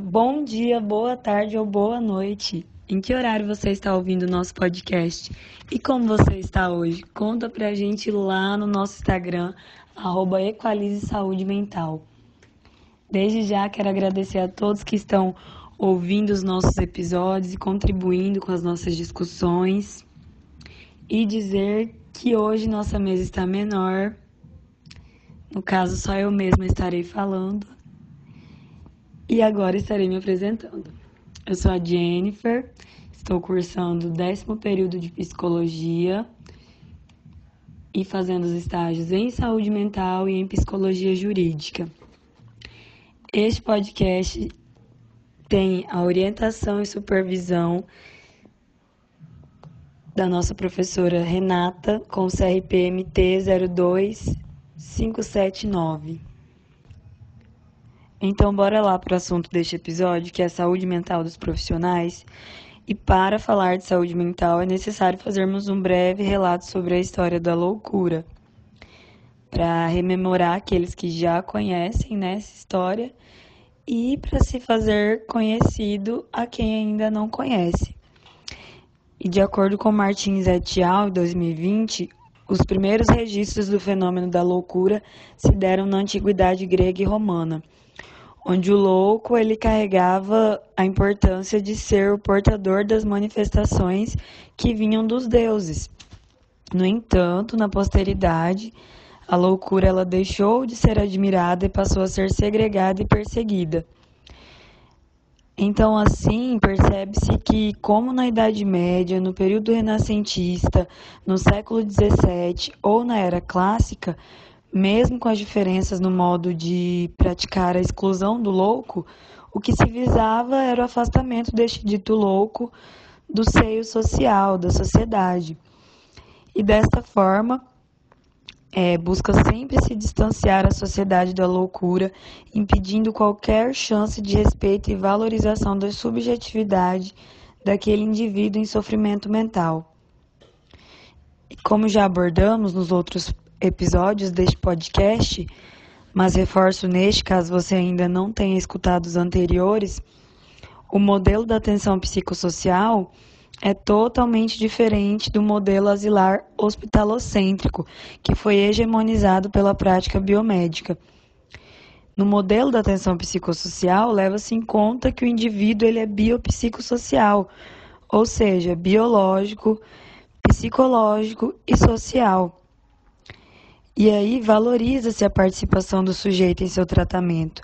Bom dia, boa tarde ou boa noite. Em que horário você está ouvindo o nosso podcast? E como você está hoje? Conta pra gente lá no nosso Instagram, arroba Equalize Saúde Mental. Desde já quero agradecer a todos que estão ouvindo os nossos episódios e contribuindo com as nossas discussões. E dizer que hoje nossa mesa está menor. No caso, só eu mesma estarei falando. E agora estarei me apresentando. Eu sou a Jennifer, estou cursando o décimo período de psicologia e fazendo os estágios em saúde mental e em psicologia jurídica. Este podcast tem a orientação e supervisão da nossa professora Renata com CRPMT 02579. Então, bora lá para o assunto deste episódio, que é a saúde mental dos profissionais. E para falar de saúde mental, é necessário fazermos um breve relato sobre a história da loucura, para rememorar aqueles que já conhecem né, essa história e para se fazer conhecido a quem ainda não conhece. E de acordo com Martins et al., em 2020, os primeiros registros do fenômeno da loucura se deram na antiguidade grega e romana onde o louco ele carregava a importância de ser o portador das manifestações que vinham dos deuses. No entanto, na posteridade, a loucura ela deixou de ser admirada e passou a ser segregada e perseguida. Então, assim, percebe-se que, como na Idade Média, no período renascentista, no século XVII ou na Era Clássica, mesmo com as diferenças no modo de praticar a exclusão do louco, o que se visava era o afastamento deste dito louco do seio social, da sociedade. E desta forma, é, busca sempre se distanciar a sociedade da loucura, impedindo qualquer chance de respeito e valorização da subjetividade daquele indivíduo em sofrimento mental. E como já abordamos nos outros episódios deste podcast, mas reforço neste, caso você ainda não tenha escutado os anteriores, o modelo da atenção psicossocial é totalmente diferente do modelo asilar hospitalocêntrico, que foi hegemonizado pela prática biomédica. No modelo da atenção psicossocial, leva-se em conta que o indivíduo ele é biopsicossocial, ou seja, biológico, psicológico e social. E aí valoriza-se a participação do sujeito em seu tratamento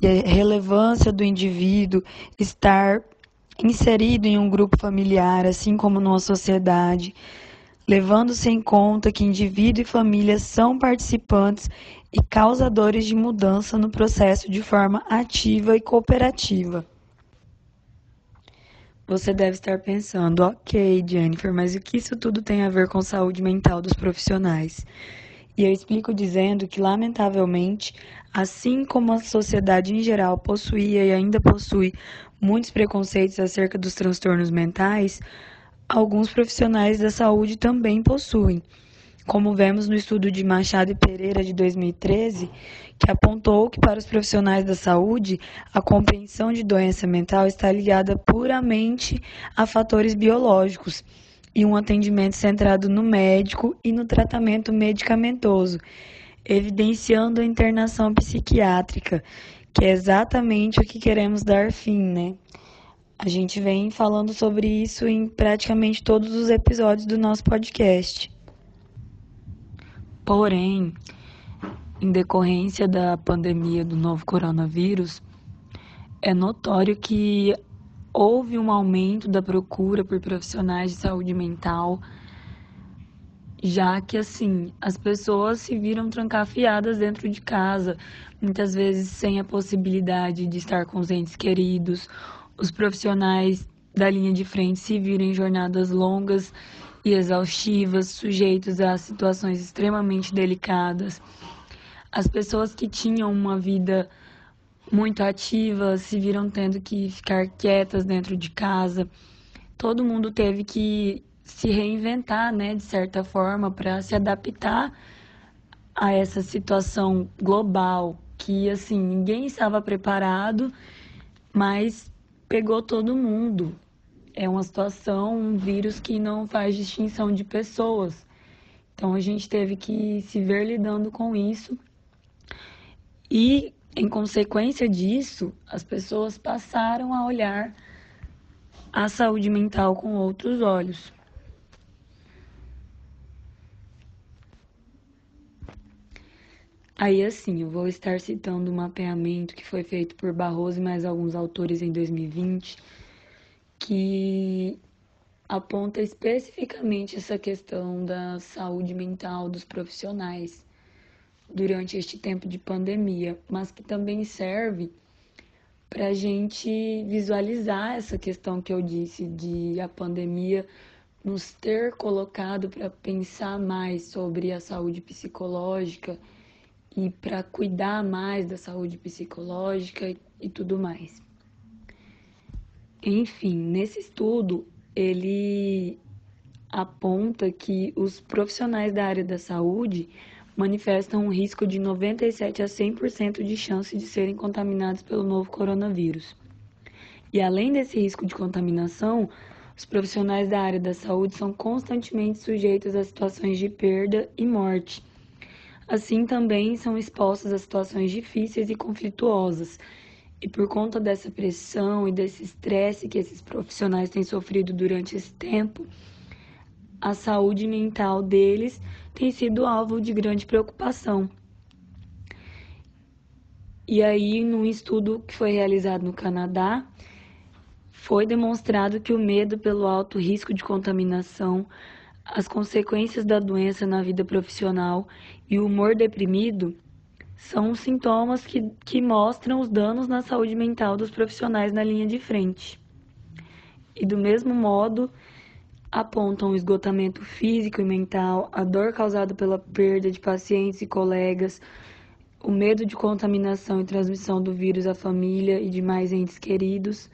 e a relevância do indivíduo estar inserido em um grupo familiar, assim como numa sociedade, levando-se em conta que indivíduo e família são participantes e causadores de mudança no processo de forma ativa e cooperativa. Você deve estar pensando, ok, Jennifer, mas o que isso tudo tem a ver com saúde mental dos profissionais? E eu explico dizendo que, lamentavelmente, assim como a sociedade em geral possuía e ainda possui muitos preconceitos acerca dos transtornos mentais, alguns profissionais da saúde também possuem. Como vemos no estudo de Machado e Pereira de 2013, que apontou que para os profissionais da saúde, a compreensão de doença mental está ligada puramente a fatores biológicos e um atendimento centrado no médico e no tratamento medicamentoso, evidenciando a internação psiquiátrica, que é exatamente o que queremos dar fim, né? A gente vem falando sobre isso em praticamente todos os episódios do nosso podcast. Porém, em decorrência da pandemia do novo coronavírus, é notório que houve um aumento da procura por profissionais de saúde mental, já que assim as pessoas se viram trancafiadas dentro de casa, muitas vezes sem a possibilidade de estar com os entes queridos. Os profissionais da linha de frente se viram em jornadas longas e exaustivas, sujeitos a situações extremamente delicadas. As pessoas que tinham uma vida muito ativas, se viram tendo que ficar quietas dentro de casa. Todo mundo teve que se reinventar, né, de certa forma, para se adaptar a essa situação global que assim ninguém estava preparado mas pegou todo mundo. É uma situação, um vírus que não faz distinção de pessoas. Então a gente teve que se ver lidando com isso. E em consequência disso, as pessoas passaram a olhar a saúde mental com outros olhos. Aí, assim, eu vou estar citando um mapeamento que foi feito por Barroso e mais alguns autores em 2020, que aponta especificamente essa questão da saúde mental dos profissionais durante este tempo de pandemia, mas que também serve para a gente visualizar essa questão que eu disse de a pandemia nos ter colocado para pensar mais sobre a saúde psicológica e para cuidar mais da saúde psicológica e, tudo mais. Enfim, nesse estudo, ele aponta que os profissionais da área da saúde manifestam um risco de 97 a 100% de chance de serem contaminados pelo novo coronavírus. E além desse risco de contaminação, os profissionais da área da saúde são constantemente sujeitos a situações de perda e morte Assim também são expostos a situações difíceis e conflituosas. E por conta dessa pressão e desse estresse que esses profissionais têm sofrido durante esse tempo, a saúde mental deles tem sido alvo de grande preocupação. E aí, num estudo que foi realizado no Canadá, foi demonstrado que o medo pelo alto risco de contaminação as consequências da doença na vida profissional e o humor deprimido são sintomas que, que mostram os danos na saúde mental dos profissionais na linha de frente. E do mesmo modo, apontam o esgotamento físico e mental, a dor causada pela perda de pacientes e colegas, o medo de contaminação e transmissão do vírus à família e demais entes queridos,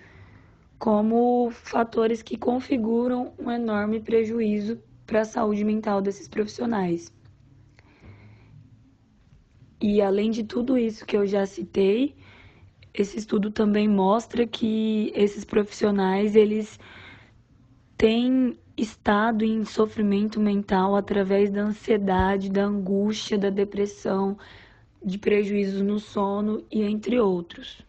como fatores que configuram um enorme prejuízo para a saúde mental desses profissionais. E além de tudo isso que eu já citei, esse estudo também mostra que esses profissionais eles têm estado em sofrimento mental através da ansiedade, da angústia, da depressão, de prejuízos no sono e entre outros.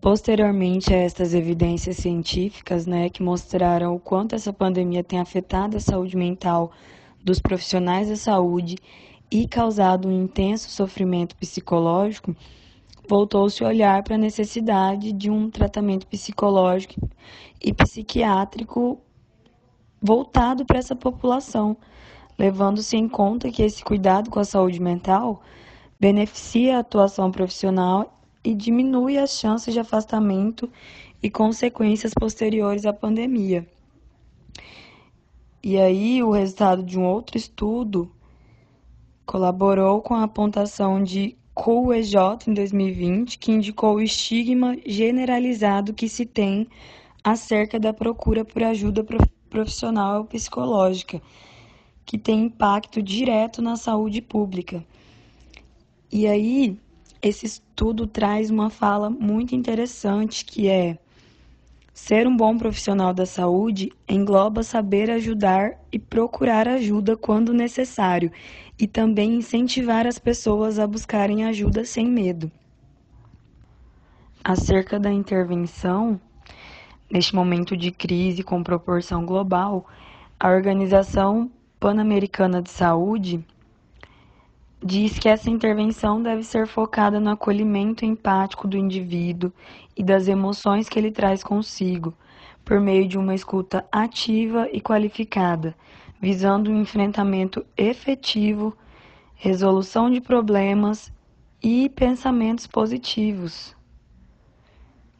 Posteriormente a estas evidências científicas, né, que mostraram o quanto essa pandemia tem afetado a saúde mental dos profissionais da saúde e causado um intenso sofrimento psicológico, voltou-se a olhar para a necessidade de um tratamento psicológico e psiquiátrico voltado para essa população, levando-se em conta que esse cuidado com a saúde mental beneficia a atuação profissional e diminui as chances de afastamento e consequências posteriores à pandemia. E aí, o resultado de um outro estudo colaborou com a apontação de COUEJ em 2020, que indicou o estigma generalizado que se tem acerca da procura por ajuda profissional psicológica, que tem impacto direto na saúde pública. E aí, esse estudo traz uma fala muito interessante que é ser um bom profissional da saúde engloba saber ajudar e procurar ajuda quando necessário e também incentivar as pessoas a buscarem ajuda sem medo. Acerca da intervenção, neste momento de crise com proporção global, a Organização Pan-Americana de Saúde diz que essa intervenção deve ser focada no acolhimento empático do indivíduo e das emoções que ele traz consigo, por meio de uma escuta ativa e qualificada, visando um enfrentamento efetivo, resolução de problemas e pensamentos positivos,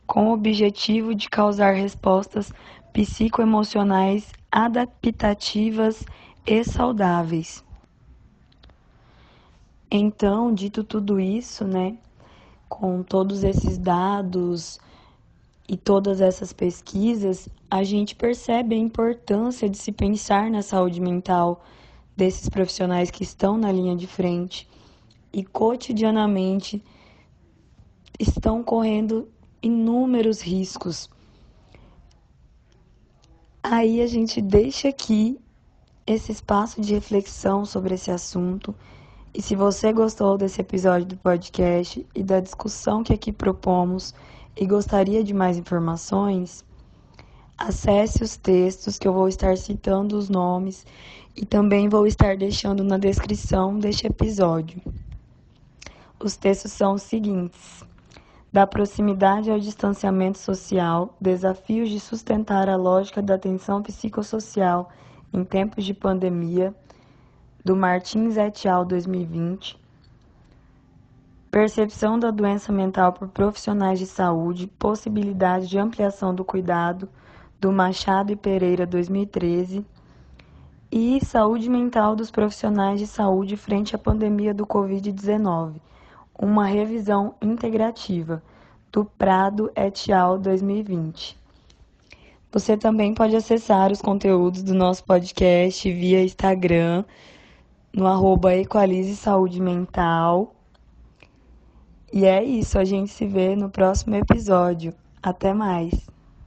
com o objetivo de causar respostas psicoemocionais adaptativas e saudáveis. Então, dito tudo isso, né, com todos esses dados e todas essas pesquisas, a gente percebe a importância de se pensar na saúde mental desses profissionais que estão na linha de frente e cotidianamente estão correndo inúmeros riscos. Aí a gente deixa aqui esse espaço de reflexão sobre esse assunto. E se você gostou desse episódio do podcast e da discussão que aqui propomos e gostaria de mais informações, acesse os textos que eu vou estar citando os nomes e também vou estar deixando na descrição deste episódio. Os textos são os seguintes: Da proximidade ao distanciamento social, desafios de sustentar a lógica da atenção psicossocial em tempos de pandemia, do Martins et al. 2020. Percepção da doença mental por profissionais de saúde, possibilidade de ampliação do cuidado, do Machado e Pereira 2013. E saúde mental dos profissionais de saúde frente à pandemia do Covid-19, uma revisão integrativa, do Prado et al. 2020. Você também pode acessar os conteúdos do nosso podcast via Instagram, no arroba Equalize Saúde Mental. E é isso, a gente se vê no próximo episódio. Até mais!